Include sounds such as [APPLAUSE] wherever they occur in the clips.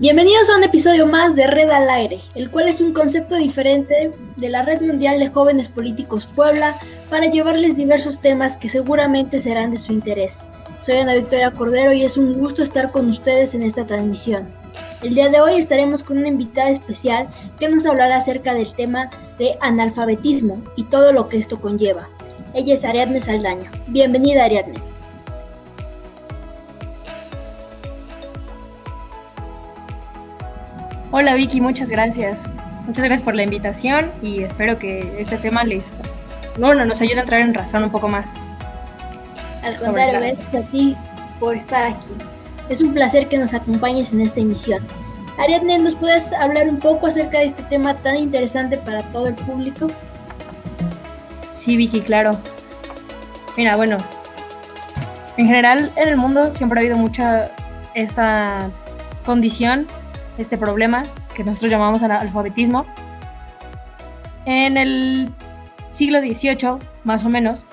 Bienvenidos a un episodio más de Red al Aire, el cual es un concepto diferente de la Red Mundial de Jóvenes Políticos Puebla para llevarles diversos temas que seguramente serán de su interés. Soy Ana Victoria Cordero y es un gusto estar con ustedes en esta transmisión. El día de hoy estaremos con una invitada especial que nos hablará acerca del tema de analfabetismo y todo lo que esto conlleva. Ella es Ariadne Saldaña. Bienvenida Ariadne. Hola Vicky, muchas gracias. Muchas gracias por la invitación y espero que este tema les bueno, nos ayude a entrar en razón un poco más. Al contrario, gracias a ti por estar aquí. Es un placer que nos acompañes en esta emisión. Ariadne, ¿nos puedes hablar un poco acerca de este tema tan interesante para todo el público? Sí, Vicky, claro. Mira, bueno, en general en el mundo siempre ha habido mucha esta condición este problema que nosotros llamamos alfabetismo. En el siglo XVIII, más o menos,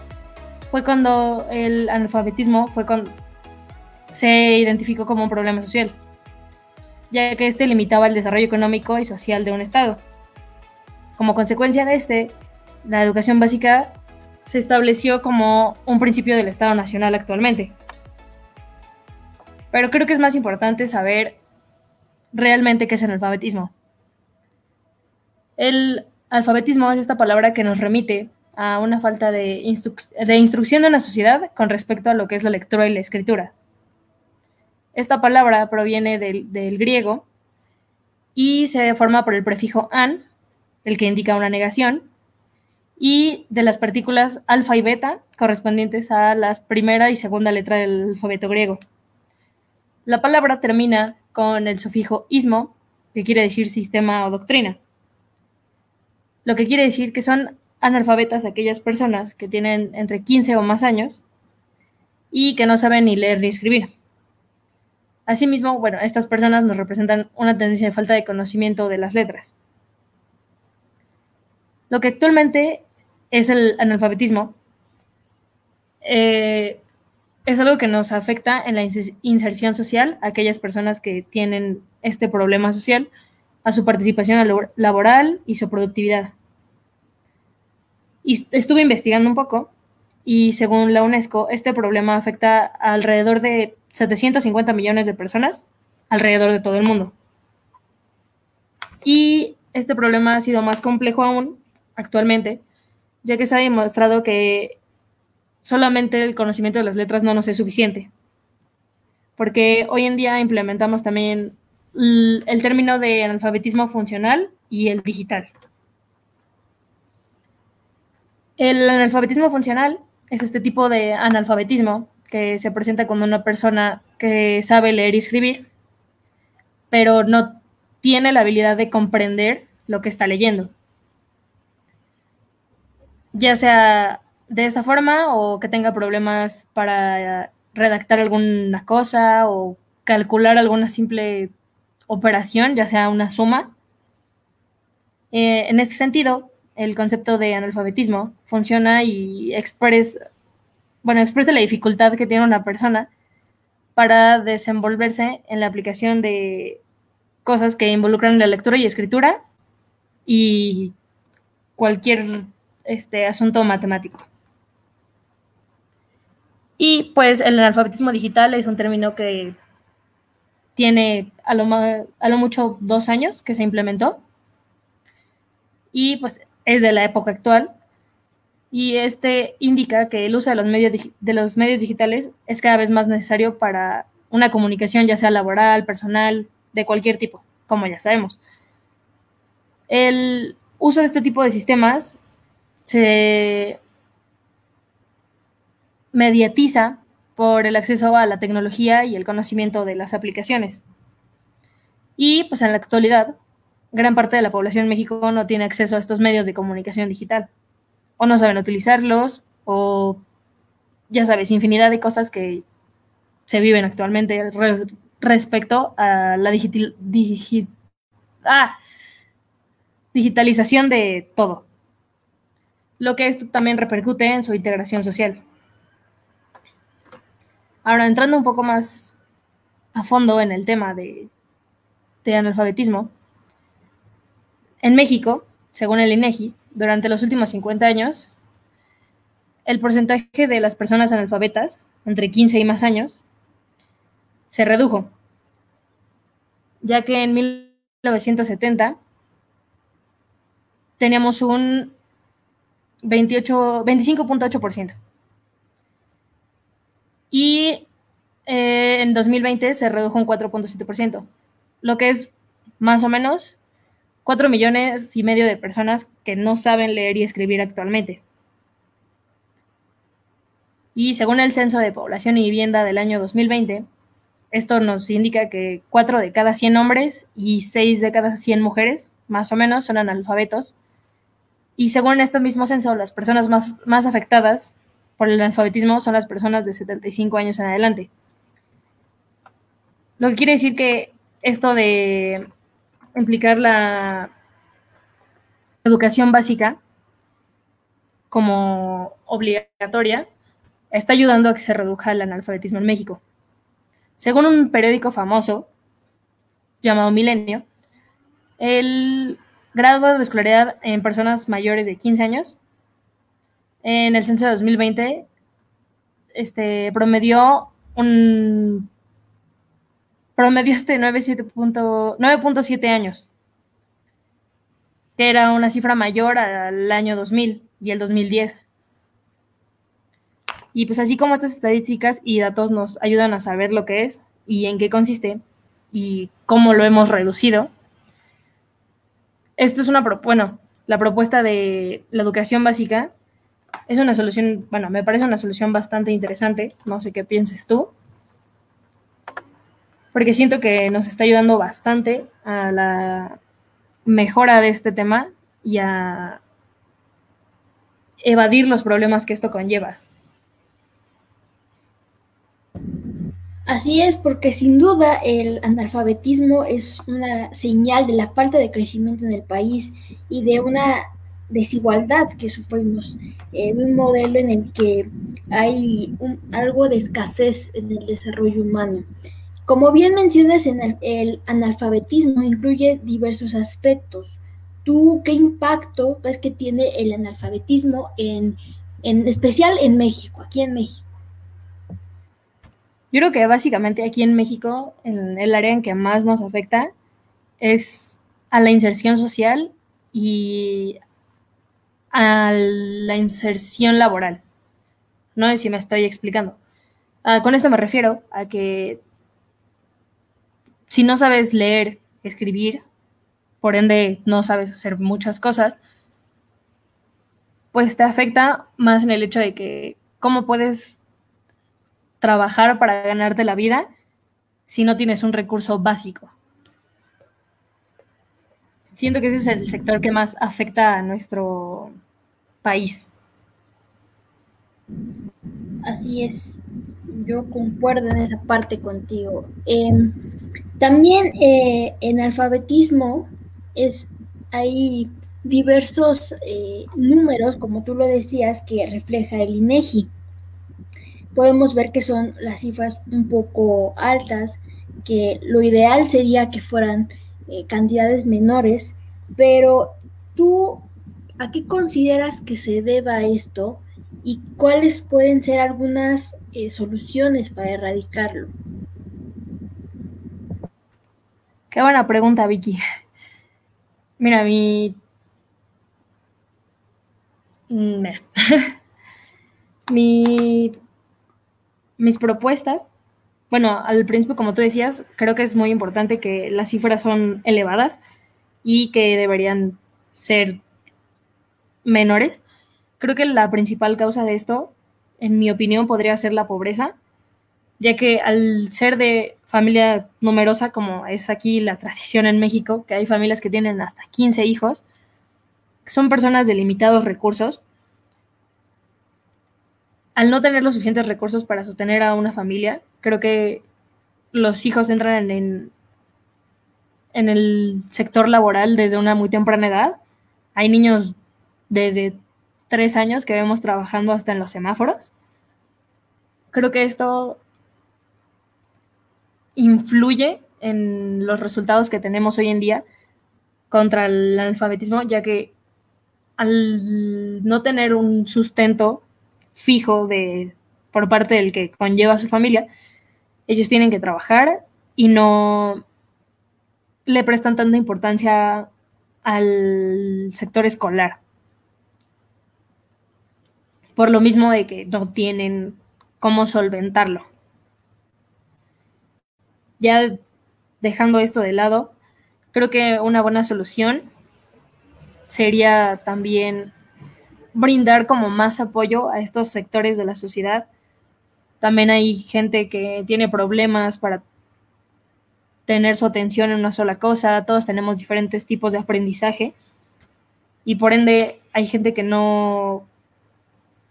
fue cuando el analfabetismo fue con, se identificó como un problema social, ya que este limitaba el desarrollo económico y social de un Estado. Como consecuencia de este, la educación básica se estableció como un principio del Estado Nacional actualmente. Pero creo que es más importante saber realmente qué es el alfabetismo. El alfabetismo es esta palabra que nos remite a una falta de, instrucción de una sociedad con respecto a lo que es la lectura y la escritura. Esta palabra proviene del, del griego y se forma por el prefijo an, el que indica una negación, y de las partículas alfa y beta correspondientes a las primera y segunda letra del alfabeto griego. La palabra termina con el sufijo ismo, que quiere decir sistema o doctrina. Lo que quiere decir que son analfabetas aquellas personas que tienen entre 15 o más años y que no saben ni leer ni escribir. Asimismo, bueno, estas personas nos representan una tendencia de falta de conocimiento de las letras. Lo que actualmente es el analfabetismo eh, es algo que nos afecta en la inserción social, a aquellas personas que tienen este problema social, a su participación laboral y su productividad. Y estuve investigando un poco y según la UNESCO, este problema afecta a alrededor de 750 millones de personas alrededor de todo el mundo. Y este problema ha sido más complejo aún actualmente, ya que se ha demostrado que solamente el conocimiento de las letras no nos es suficiente. Porque hoy en día implementamos también el término de analfabetismo funcional y el digital. El analfabetismo funcional es este tipo de analfabetismo que se presenta cuando una persona que sabe leer y escribir, pero no tiene la habilidad de comprender lo que está leyendo. Ya sea de esa forma o que tenga problemas para redactar alguna cosa o calcular alguna simple operación, ya sea una suma. Eh, en este sentido, el concepto de analfabetismo funciona y expresa, bueno, expresa la dificultad que tiene una persona para desenvolverse en la aplicación de cosas que involucran la lectura y escritura y cualquier este, asunto matemático. Y pues el analfabetismo digital es un término que tiene a lo, a lo mucho dos años que se implementó y pues es de la época actual y este indica que el uso de los medios, de los medios digitales es cada vez más necesario para una comunicación ya sea laboral, personal, de cualquier tipo, como ya sabemos. El uso de este tipo de sistemas se mediatiza por el acceso a la tecnología y el conocimiento de las aplicaciones. Y pues en la actualidad, gran parte de la población en México no tiene acceso a estos medios de comunicación digital. O no saben utilizarlos, o ya sabes, infinidad de cosas que se viven actualmente respecto a la ah, digitalización de todo. Lo que esto también repercute en su integración social. Ahora, entrando un poco más a fondo en el tema de, analfabetismo, en México, según el INEGI, durante los últimos 50 años, el porcentaje de las personas analfabetas, entre 15 y más años, se redujo, ya que en 1970 teníamos un 25.8%. Y eh, en 2020 se redujo un 4.7%, lo que es más o menos 4 millones y medio de personas que no saben leer y escribir actualmente. Y según el Censo de Población y Vivienda del año 2020, esto nos indica que 4 de cada 100 hombres y 6 de cada 100 mujeres, más o menos, son analfabetos. Y según este mismo censo, las personas más, más afectadas por el analfabetismo son las personas de 75 años en adelante. Lo que quiere decir que esto de implicar la educación básica como obligatoria está ayudando a que se reduzca el analfabetismo en México. Según un periódico famoso llamado Milenio, el grado de escolaridad en personas mayores de 15 años en el censo de 2020 este, promedió un promedio este 9.7 años, que era una cifra mayor al año 2000 y el 2010. Y pues así como estas estadísticas y datos nos ayudan a saber lo que es y en qué consiste y cómo lo hemos reducido, esto es una, bueno, la propuesta de la educación básica es una solución, bueno, me parece una solución bastante interesante, no sé qué pienses tú, porque siento que nos está ayudando bastante a la mejora de este tema y a evadir los problemas que esto conlleva. Así es, porque sin duda el analfabetismo es una señal de la falta de crecimiento en el país y de una desigualdad que sufrimos, en un modelo en el que hay algo de escasez en el desarrollo humano. Como bien mencionas, en el, analfabetismo incluye diversos aspectos. ¿Tú qué impacto ves que tiene el analfabetismo en, en especial en México, aquí en México? Yo creo que básicamente aquí en México, en el área en que más nos afecta es a la inserción social y a la inserción laboral. No sé si me estoy explicando. Ah, con esto me refiero a que si no sabes leer, escribir, por ende no sabes hacer muchas cosas, pues te afecta más en el hecho de que cómo puedes trabajar para ganarte la vida si no tienes un recurso básico. Siento que ese es el sector que más afecta a nuestro país. Así es, yo concuerdo en esa parte contigo. Em, también eh, en alfabetismo es, hay diversos eh, números, como tú lo decías, que refleja el INEGI. Podemos ver que son las cifras un poco altas, que lo ideal sería que fueran eh, cantidades menores, pero tú, ¿a qué consideras que se deba esto y cuáles pueden ser algunas soluciones para erradicarlo? Qué buena pregunta, Vicky. [LAUGHS] Mira, mi... Mm, [LAUGHS] mi... Mis propuestas, bueno, al principio, como tú decías, creo que es muy importante que las cifras son elevadas y que deberían ser menores. Creo que la principal causa de esto, en mi opinión, podría ser la pobreza, ya que al ser de familia numerosa, como es aquí la tradición en México, que hay familias que tienen hasta 15 hijos, son personas de limitados recursos. Al no tener los suficientes recursos para sostener a una familia, creo que los hijos entran en, en el sector laboral desde una muy temprana edad. Hay niños desde tres años que vemos trabajando hasta en los semáforos. Creo que esto influye en los resultados que tenemos hoy en día contra el analfabetismo, ya que al no tener un sustento fijo de, por parte del que conlleva a su familia, ellos tienen que trabajar y no le prestan tanta importancia al sector escolar. Por lo mismo de que no tienen cómo solventarlo. Ya dejando esto de lado, creo que una buena solución sería también brindar como más apoyo a estos sectores de la sociedad. También hay gente que tiene problemas para tener su atención en una sola cosa, todos tenemos diferentes tipos de aprendizaje y por ende hay gente que no,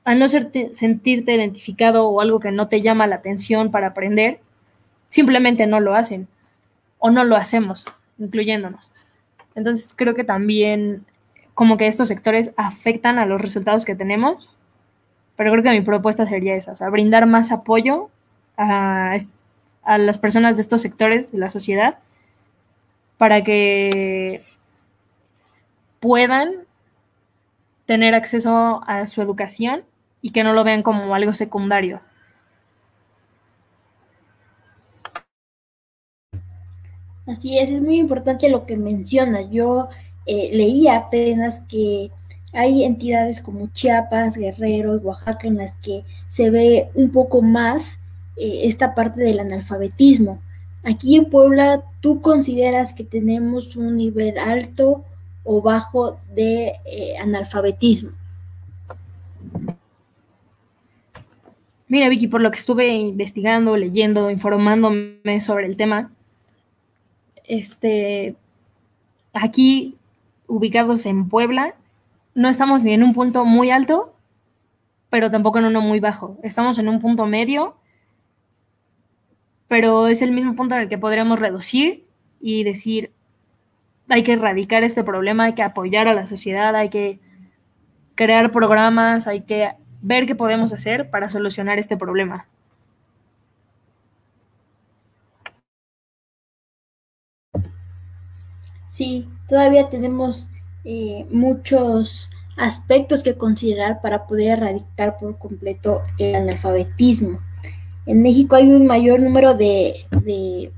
al no sentirte identificado o algo que no te llama la atención para aprender, simplemente no lo hacen o no lo hacemos, incluyéndonos. Entonces creo que también como que estos sectores afectan a los resultados que tenemos, pero creo que mi propuesta sería esa, brindar más apoyo a, a las personas de estos sectores de la sociedad para que puedan tener acceso a su educación y que no lo vean como algo secundario. Así es, es muy importante lo que mencionas. Yo eh, leía apenas que hay entidades como Chiapas, Guerreros, Oaxaca, en las que se ve un poco más eh, esta parte del analfabetismo. Aquí en Puebla, ¿tú consideras que tenemos un nivel alto o bajo de eh, analfabetismo? Mira, Vicky, por lo que estuve investigando, leyendo, informándome sobre el tema, este, aquí ubicados en Puebla, no estamos ni en un punto muy alto, pero tampoco en uno muy bajo. Estamos en un punto medio, pero es el mismo punto en el que podríamos reducir y decir, hay que erradicar este problema, hay que apoyar a la sociedad, hay que crear programas, hay que ver qué podemos hacer para solucionar este problema. Sí, todavía tenemos eh, muchos aspectos que considerar para poder erradicar por completo el analfabetismo. En México hay un mayor número de,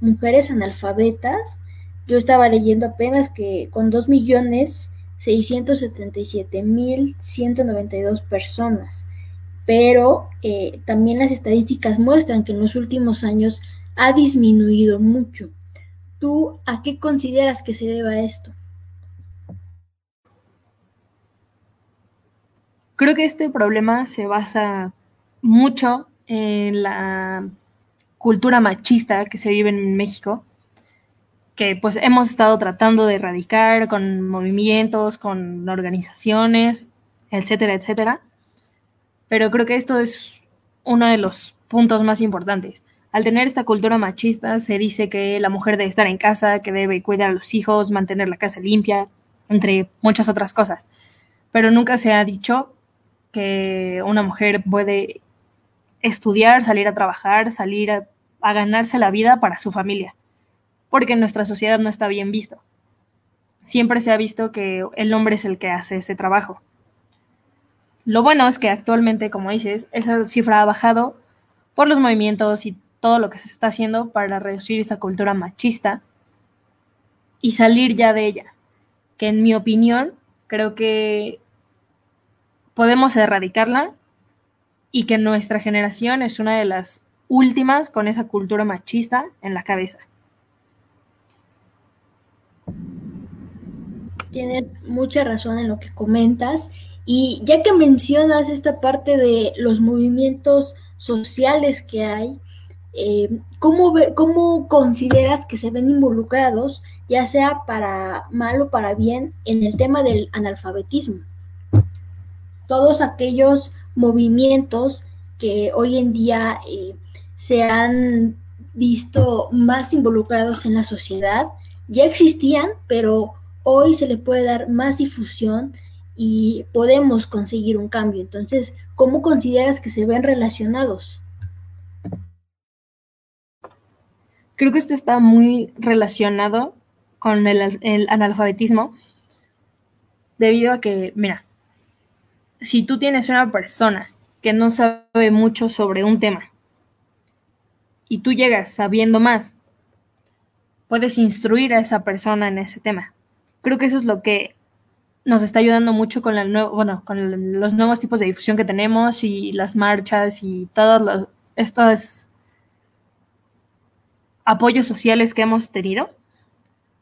mujeres analfabetas. Yo estaba leyendo apenas que con 2.677.192 personas, pero eh, también las estadísticas muestran que en los últimos años ha disminuido mucho. ¿Tú a qué consideras que se deba esto? Creo que este problema se basa mucho en la cultura machista que se vive en México, que pues hemos estado tratando de erradicar con movimientos, con organizaciones, etcétera, etcétera. Pero creo que esto es uno de los puntos más importantes. Al tener esta cultura machista, se dice que la mujer debe estar en casa, que debe cuidar a los hijos, mantener la casa limpia, entre muchas otras cosas. Pero nunca se ha dicho que una mujer puede estudiar, salir a trabajar, salir a, ganarse la vida para su familia, porque en nuestra sociedad no está bien visto. Siempre se ha visto que el hombre es el que hace ese trabajo. Lo bueno es que actualmente, como dices, esa cifra ha bajado por los movimientos y todo lo que se está haciendo para reducir esa cultura machista y salir ya de ella, que en mi opinión creo que podemos erradicarla y que nuestra generación es una de las últimas con esa cultura machista en la cabeza. Tienes mucha razón en lo que comentas y ya que mencionas esta parte de los movimientos sociales que hay, eh, ¿cómo, ¿cómo, consideras que se ven involucrados, ya sea para mal o para bien, en el tema del analfabetismo? Todos aquellos movimientos que hoy en día eh, se han visto más involucrados en la sociedad, ya existían, pero hoy se le puede dar más difusión y podemos conseguir un cambio. Entonces, ¿cómo consideras que se ven relacionados? Creo que esto está muy relacionado con el, el analfabetismo, debido a que, mira, si tú tienes una persona que no sabe mucho sobre un tema y tú llegas sabiendo más, puedes instruir a esa persona en ese tema. Creo que eso es lo que nos está ayudando mucho con, los nuevos tipos de difusión que tenemos y las marchas y todos estos apoyos sociales que hemos tenido.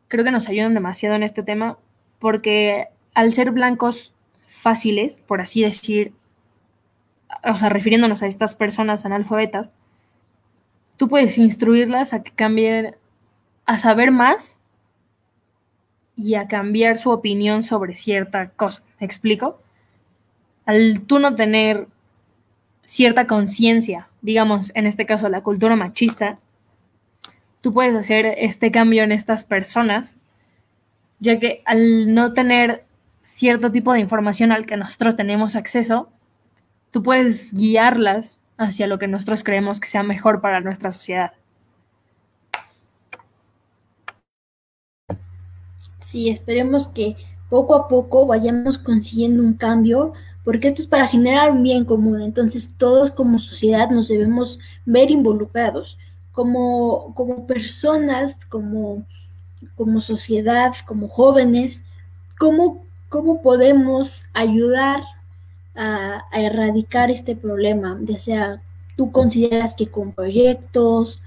Creo que nos ayudan demasiado en este tema porque al ser blancos fáciles, por así decir, o sea, refiriéndonos a estas personas analfabetas, tú puedes instruirlas a que cambien, a saber más y a cambiar su opinión sobre cierta cosa. ¿Me explico? Al tú no tener cierta conciencia, digamos, en este caso la cultura machista, tú puedes hacer este cambio en estas personas, ya que al no tener cierto tipo de información al que nosotros tenemos acceso, tú puedes guiarlas hacia lo que nosotros creemos que sea mejor para nuestra sociedad. Sí, esperemos que poco a poco vayamos consiguiendo un cambio, porque esto es para generar un bien común. Entonces todos como sociedad nos debemos ver involucrados, como, como personas, como, como sociedad, como jóvenes, cómo, cómo podemos ayudar a, erradicar este problema, ya sea tú consideras que con proyectos,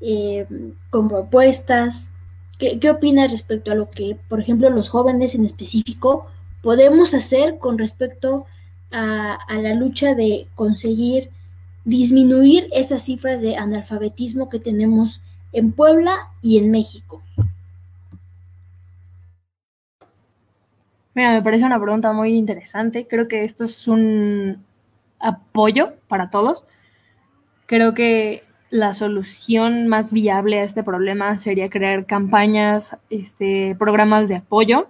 eh, con propuestas, ¿Qué, opinas respecto a lo que, por ejemplo, los jóvenes en específico podemos hacer con respecto a, la lucha de conseguir disminuir esas cifras de analfabetismo que tenemos en Puebla y en México? Mira, me parece una pregunta muy interesante. Creo que esto es un apoyo para todos. Creo que la solución más viable a este problema sería crear campañas, este, programas de apoyo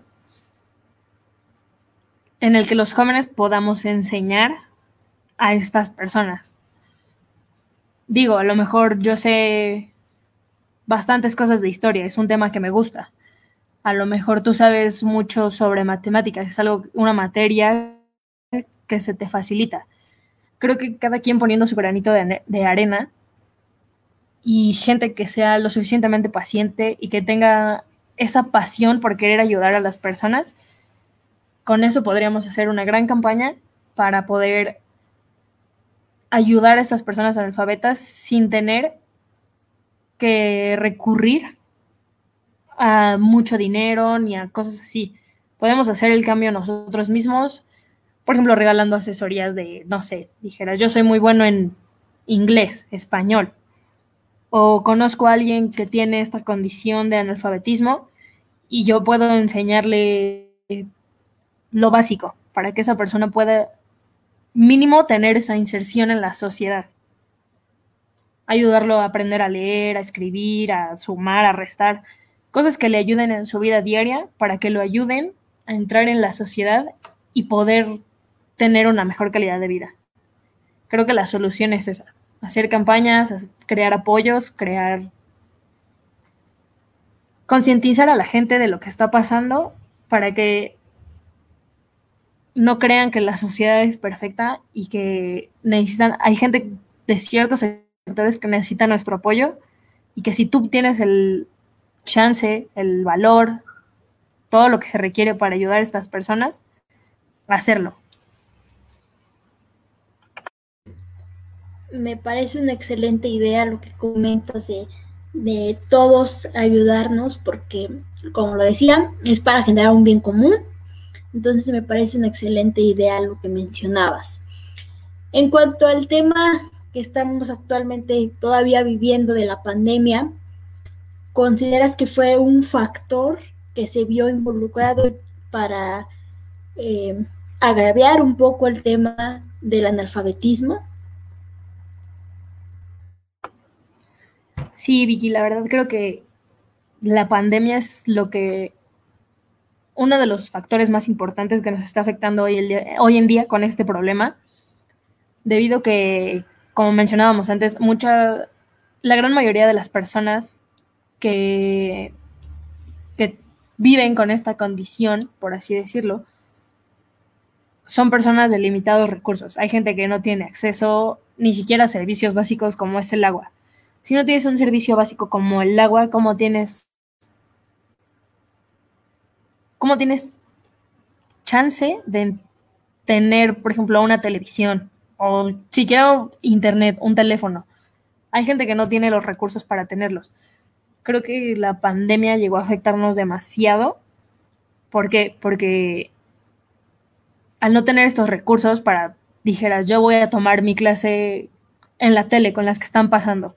en el que los jóvenes podamos enseñar a estas personas. Digo, a lo mejor yo sé bastantes cosas de historia, es un tema que me gusta. A lo mejor tú sabes mucho sobre matemáticas, es algo, una materia que se te facilita. Creo que cada quien poniendo su granito de, de arena y gente que sea lo suficientemente paciente y que tenga esa pasión por querer ayudar a las personas, con eso podríamos hacer una gran campaña para poder ayudar a estas personas analfabetas sin tener que recurrir a mucho dinero ni a cosas así. Podemos hacer el cambio nosotros mismos, por ejemplo, regalando asesorías de, no sé, dijeras, yo soy muy bueno en inglés, español, o conozco a alguien que tiene esta condición de analfabetismo y yo puedo enseñarle lo básico para que esa persona pueda mínimo tener esa inserción en la sociedad. Ayudarlo a aprender a leer, a escribir, a sumar, a restar, cosas que le ayuden en su vida diaria para que lo ayuden a entrar en la sociedad y poder tener una mejor calidad de vida. Creo que la solución es esa hacer campañas, crear apoyos, crear... concientizar a la gente de lo que está pasando para que no crean que la sociedad es perfecta y que necesitan, hay gente de ciertos sectores que necesitan nuestro apoyo y que si tú tienes el chance, el valor, todo lo que se requiere para ayudar a estas personas, hacerlo. Me parece una excelente idea lo que comentas de, todos ayudarnos, porque, como lo decía, es para generar un bien común. Entonces me parece una excelente idea lo que mencionabas. En cuanto al tema que estamos actualmente todavía viviendo de la pandemia, ¿consideras que fue un factor que se vio involucrado para eh, agraviar un poco el tema del analfabetismo? Sí, Vicky, la verdad creo que la pandemia es lo que uno de los factores más importantes que nos está afectando hoy, el hoy en día con este problema, debido que, como mencionábamos antes, mucha, la gran mayoría de las personas que viven con esta condición, por así decirlo, son personas de limitados recursos. Hay gente que no tiene acceso ni siquiera a servicios básicos como es el agua. Si no tienes un servicio básico como el agua, ¿cómo tienes, cómo tienes chance de tener, por ejemplo, una televisión o siquiera internet, un teléfono? Hay gente que no tiene los recursos para tenerlos. Creo que la pandemia llegó a afectarnos demasiado. ¿Por qué? Porque al no tener estos recursos para, dijeras, yo voy a tomar mi clase en la tele con las que están pasando.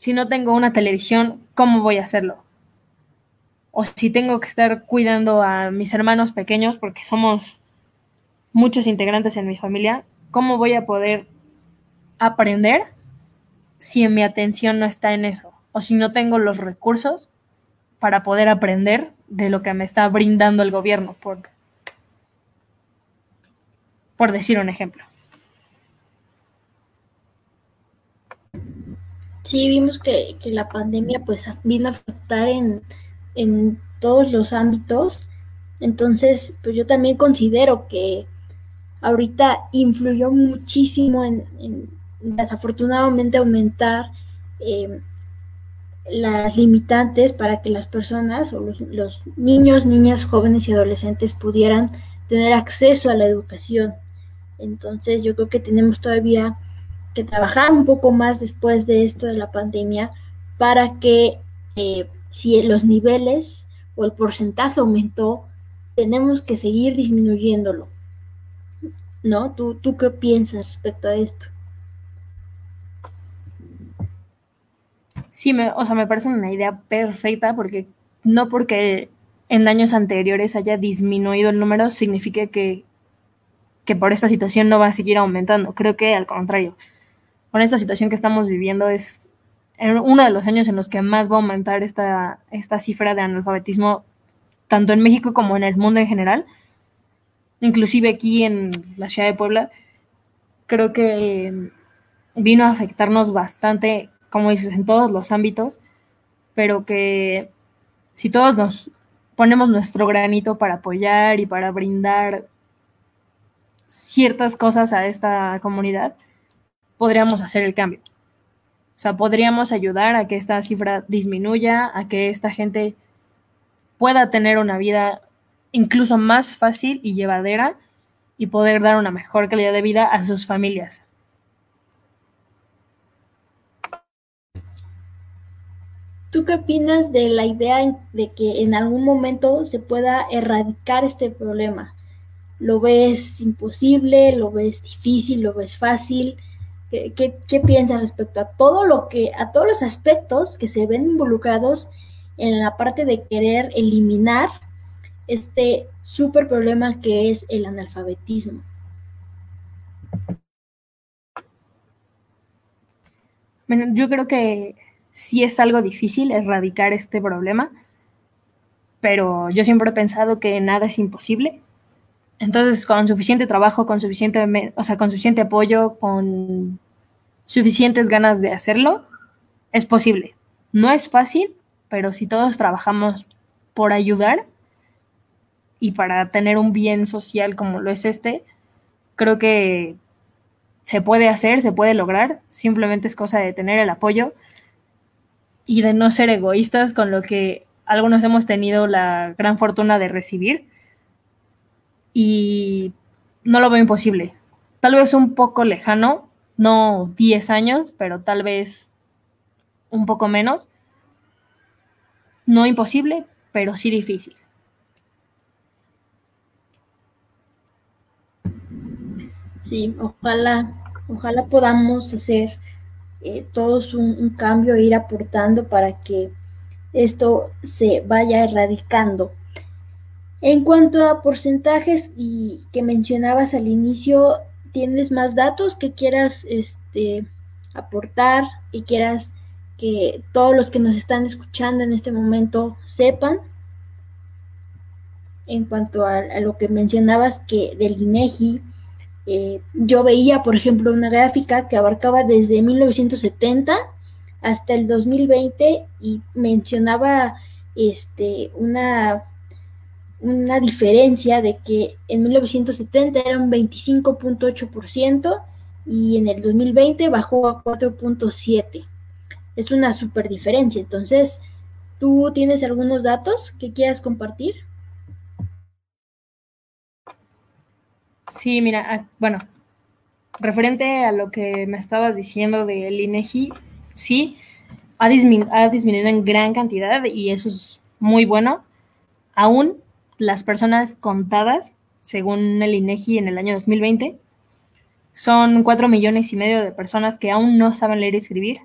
Si no tengo una televisión, ¿cómo voy a hacerlo? O si tengo que estar cuidando a mis hermanos pequeños, porque somos muchos integrantes en mi familia, ¿cómo voy a poder aprender si mi atención no está en eso? O si no tengo los recursos para poder aprender de lo que me está brindando el gobierno, por, por decir un ejemplo. Sí, vimos que, la pandemia pues vino a afectar en, todos los ámbitos. Entonces, pues yo también considero que ahorita influyó muchísimo en, desafortunadamente aumentar em, las limitantes para que las personas o los, niños, niñas, jóvenes y adolescentes pudieran tener acceso a la educación. Entonces yo creo que tenemos todavía que trabajar un poco más después de esto de la pandemia para que eh, si los niveles o el porcentaje aumentó, tenemos que seguir disminuyéndolo. ¿No? ¿Tú, tú qué piensas respecto a esto? Sí, me, o sea, me parece una idea perfecta porque no porque en años anteriores haya disminuido el número significa que que por esta situación no va a seguir aumentando. Creo que al contrario, con esta situación que estamos viviendo es uno de los años en los que más va a aumentar esta, esta cifra de analfabetismo, tanto en México como en el mundo en general. Inclusive aquí en la ciudad de Puebla, creo que vino a afectarnos bastante, como dices, en todos los ámbitos, pero que si todos nos ponemos nuestro granito para apoyar y para brindar ciertas cosas a esta comunidad, podríamos hacer el cambio. O sea, podríamos ayudar a que esta cifra disminuya, a que esta gente pueda tener una vida incluso más fácil y llevadera y poder dar una mejor calidad de vida a sus familias. ¿Tú qué opinas de la idea de que en algún momento se pueda erradicar este problema? lo ves imposible, lo ves difícil, lo ves fácil. ¿Qué, qué, respecto a todo lo que, a todos los aspectos que se ven involucrados en la parte de querer eliminar este súper problema que es el analfabetismo? Bueno, yo creo que sí es algo difícil erradicar este problema, pero yo siempre he pensado que nada es imposible entonces, con suficiente trabajo, con suficiente, o sea, con suficiente apoyo, con suficientes ganas de hacerlo, es posible. No es fácil, pero si todos trabajamos por ayudar y para tener un bien social como lo es este, creo que se puede hacer, se puede lograr, simplemente es cosa de tener el apoyo y de no ser egoístas con lo que algunos hemos tenido la gran fortuna de recibir y no lo veo imposible. Tal vez un poco lejano, no 10 años, pero tal vez un poco menos. No imposible, pero sí difícil. Sí, ojalá, ojalá podamos hacer eh, todos un, un, cambio ir aportando para que esto se vaya erradicando. En cuanto a porcentajes y que mencionabas al inicio, ¿tienes más datos que quieras este, aportar y quieras que todos los que nos están escuchando en este momento sepan? En cuanto a, lo que mencionabas que del INEGI, eh, yo veía, por ejemplo, una gráfica que abarcaba desde 1970 hasta el 2020 y mencionaba este, una, una diferencia de que en 1970 era un 25.8% y en el 2020 bajó a 4.7%. Es una super diferencia. Entonces, ¿tú tienes algunos datos que quieras compartir? Sí, mira, bueno, referente a lo que me estabas diciendo del INEGI, sí, ha, ha disminuido en gran cantidad y eso es muy bueno. Aún las personas contadas, según el INEGI en el año 2020, son cuatro millones y medio de personas que aún no saben leer y escribir,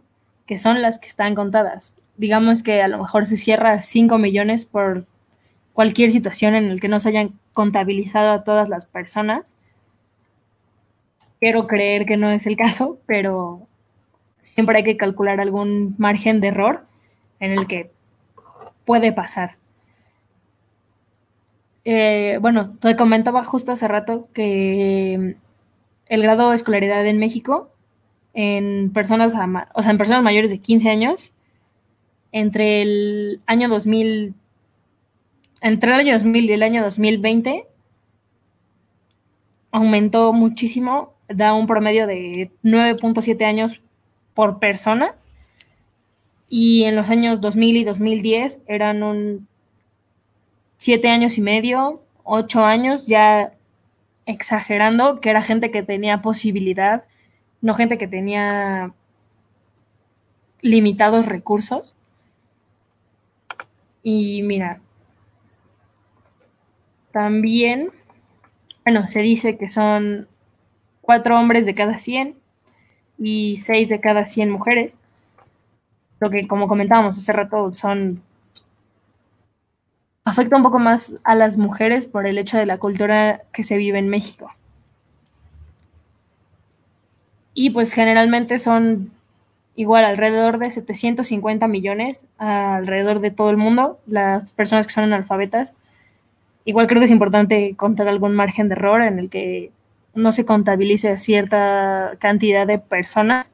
que son las que están contadas. Digamos que a lo mejor se cierra 5 millones por cualquier situación en la que no se hayan contabilizado a todas las personas. Quiero creer que no es el caso, pero siempre hay que calcular algún margen de error en el que puede pasar. Eh, bueno, te comentaba justo hace rato que el grado de escolaridad en México en personas, o sea, en personas mayores de 15 años, entre el año 2000, entre el año 2000 y el año 2020, aumentó muchísimo, da un promedio de 9.7 años por persona, y en los años 2000 y 2010 eran un 7 años y medio, 8 años, ya exagerando, que era gente que tenía posibilidad, no gente que tenía limitados recursos. Y mira, también, bueno, se dice que son cuatro hombres de cada 100 y seis de cada 100 mujeres. Lo que, como comentábamos hace rato, son afecta un poco más a las mujeres por el hecho de la cultura que se vive en México. Y pues generalmente son igual alrededor de 750 millones alrededor de todo el mundo, las personas que son analfabetas. Igual creo que es importante contar algún margen de error en el que no se contabilice cierta cantidad de personas,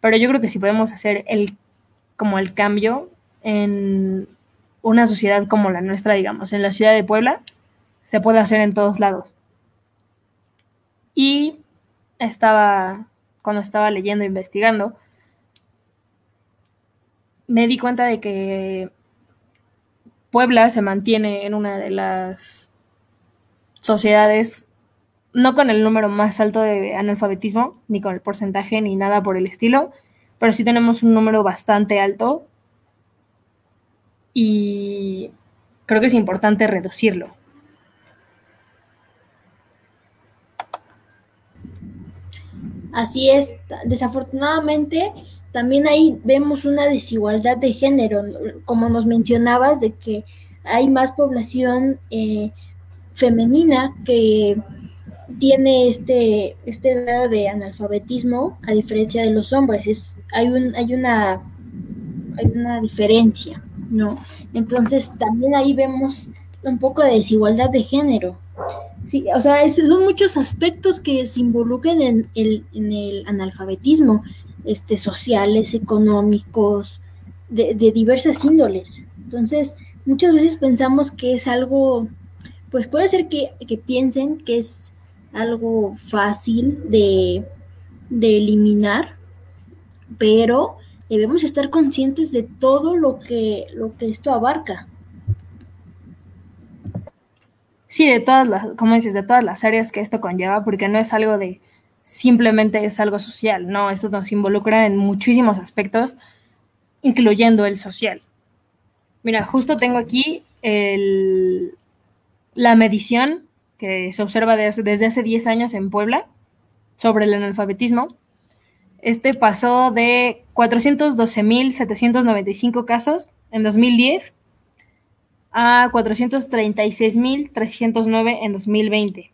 pero yo creo que si podemos hacer el como el cambio en una sociedad como la nuestra, digamos, en la ciudad de Puebla, se puede hacer en todos lados. Y estaba, cuando estaba leyendo investigando, me di cuenta de que Puebla se mantiene en una de las sociedades, no con el número más alto de analfabetismo, ni con el porcentaje, ni nada por el estilo, pero sí tenemos un número bastante alto y creo que es importante reducirlo. Así es, desafortunadamente también ahí vemos una desigualdad de género, como nos mencionabas, de que hay más población eh, femenina que tiene este, este grado de analfabetismo a diferencia de los hombres. Es, hay, un, hay, una, hay una diferencia. ¿No? Entonces también ahí vemos un poco de desigualdad de género. Sí, o sea, son muchos aspectos que se involucran en el, en el analfabetismo, este, sociales, económicos, de, diversas índoles. Entonces, muchas veces pensamos que es algo, pues puede ser que, que piensen que es algo fácil de, de eliminar, pero debemos estar conscientes de todo lo que, lo que esto abarca. Sí, de todas las, como dices, de todas las áreas que esto conlleva, porque no es algo de simplemente es algo social, no, esto nos involucra en muchísimos aspectos, incluyendo el social. Mira, justo tengo aquí el, la medición que se observa desde, desde hace 10 años en Puebla sobre el analfabetismo este pasó de 412.795 casos en 2010 a 436.309 en 2020.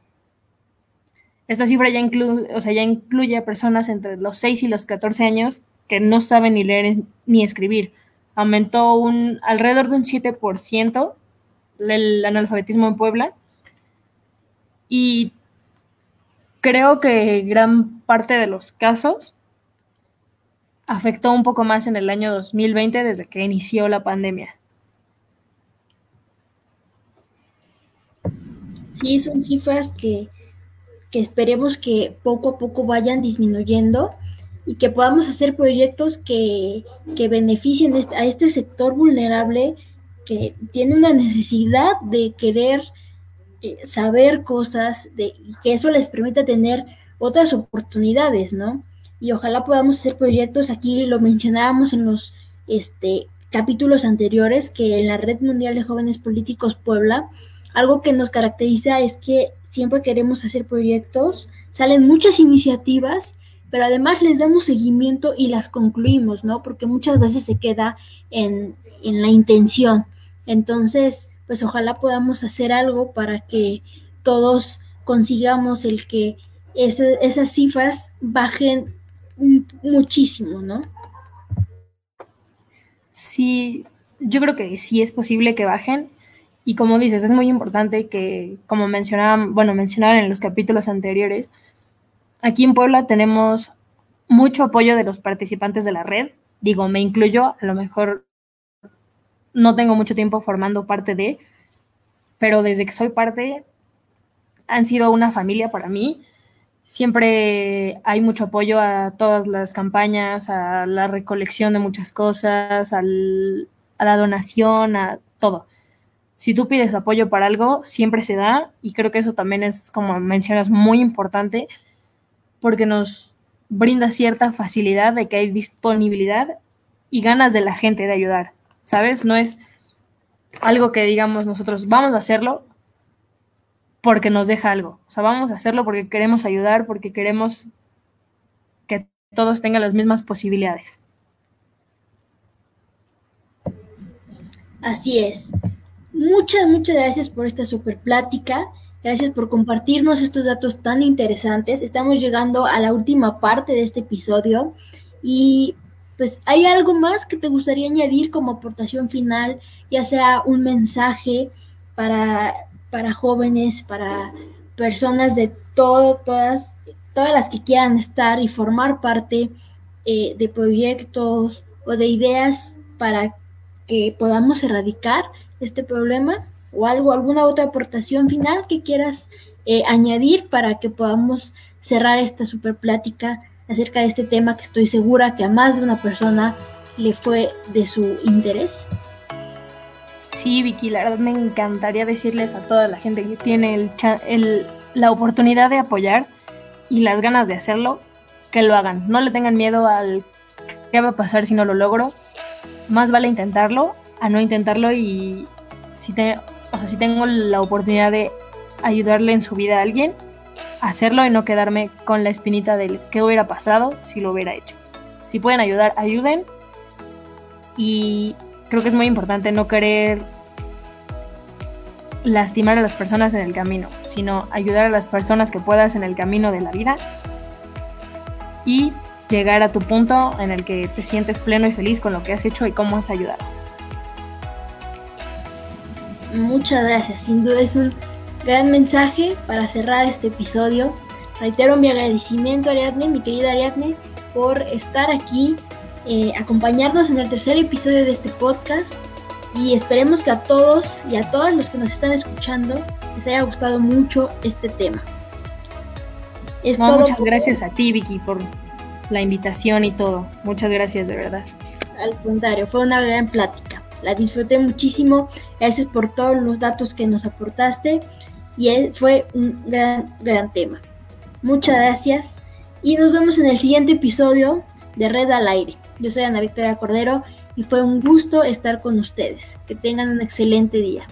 Esta cifra ya, o sea, ya incluye a personas entre los 6 y los 14 años que no saben ni leer ni escribir. Aumentó un, alrededor de un 7% el analfabetismo en Puebla. Y creo que gran parte de los casos afectó un poco más en el año 2020 desde que inició la pandemia. Sí, son cifras que, esperemos que poco a poco vayan disminuyendo y que podamos hacer proyectos que, beneficien a este sector vulnerable que tiene una necesidad de querer eh, saber cosas, de que eso les permita tener otras oportunidades, ¿no? Y ojalá podamos hacer proyectos, aquí lo mencionábamos en los este, capítulos anteriores, que en la Red Mundial de Jóvenes Políticos Puebla, algo que nos caracteriza es que siempre queremos hacer proyectos, salen muchas iniciativas, pero además les damos seguimiento y las concluimos, ¿no? Porque muchas veces se queda en, en la intención. Entonces, pues ojalá podamos hacer algo para que todos consigamos el que esas cifras bajen muchísimo, ¿no? Sí, yo creo que sí es posible que bajen. Y como dices, es muy importante que, como mencionaban, bueno, mencionaban en los capítulos anteriores, aquí en Puebla tenemos mucho apoyo de los participantes de la red. Digo, me incluyo, a lo mejor no tengo mucho tiempo formando parte de, pero desde que soy parte han sido una familia para mí Siempre hay mucho apoyo a todas las campañas, a la recolección de muchas cosas, a la donación, a todo. Si tú pides apoyo para algo, siempre se da y creo que eso también es, como mencionas, muy importante porque nos brinda cierta facilidad de que hay disponibilidad y ganas de la gente de ayudar, ¿sabes? No es algo que digamos nosotros vamos a hacerlo, porque nos deja algo. O sea, vamos a hacerlo porque queremos ayudar, porque queremos que todos tengan las mismas posibilidades. Así es. Muchas, muchas gracias por esta super plática. Gracias por compartirnos estos datos tan interesantes. Estamos llegando a la última parte de este episodio y pues hay algo más que te gustaría añadir como aportación final, ya sea un mensaje para para jóvenes, para personas de todo, todas, todas las que quieran estar y formar parte eh, de proyectos o de ideas para que podamos erradicar este problema o algo, alguna otra aportación final que quieras eh, añadir para que podamos cerrar esta super plática acerca de este tema que estoy segura que a más de una persona le fue de su interés. Sí, Vicky, la verdad me encantaría decirles a toda la gente que tiene la oportunidad de apoyar y las ganas de hacerlo, que lo hagan. No le tengan miedo al qué va a pasar si no lo logro. Más vale intentarlo a no intentarlo y si, te, o sea, si tengo la oportunidad de ayudarle en su vida a alguien, hacerlo y no quedarme con la espinita del qué hubiera pasado si lo hubiera hecho. Si pueden ayudar, ayuden. Y creo que es muy importante no querer lastimar a las personas en el camino, sino ayudar a las personas que puedas en el camino de la vida y llegar a tu punto en el que te sientes pleno y feliz con lo que has hecho y cómo has ayudado. Muchas gracias, sin duda es un gran mensaje para cerrar este episodio. Reitero mi agradecimiento Ariadne, mi querida Ariadne, por estar aquí eh, acompañarnos en el tercer episodio de este podcast y esperemos que a todos y a todos los que nos están escuchando les haya gustado mucho este tema. muchas gracias a ti, Vicky, por la invitación y todo. Muchas gracias, de verdad. Al contrario, fue una gran plática. La disfruté muchísimo. Gracias por todos los datos que nos aportaste y fue un gran, gran tema. Muchas gracias y nos vemos en el siguiente episodio de Red al Aire. Yo soy Ana Victoria Cordero y fue un gusto estar con ustedes. Que tengan un excelente día.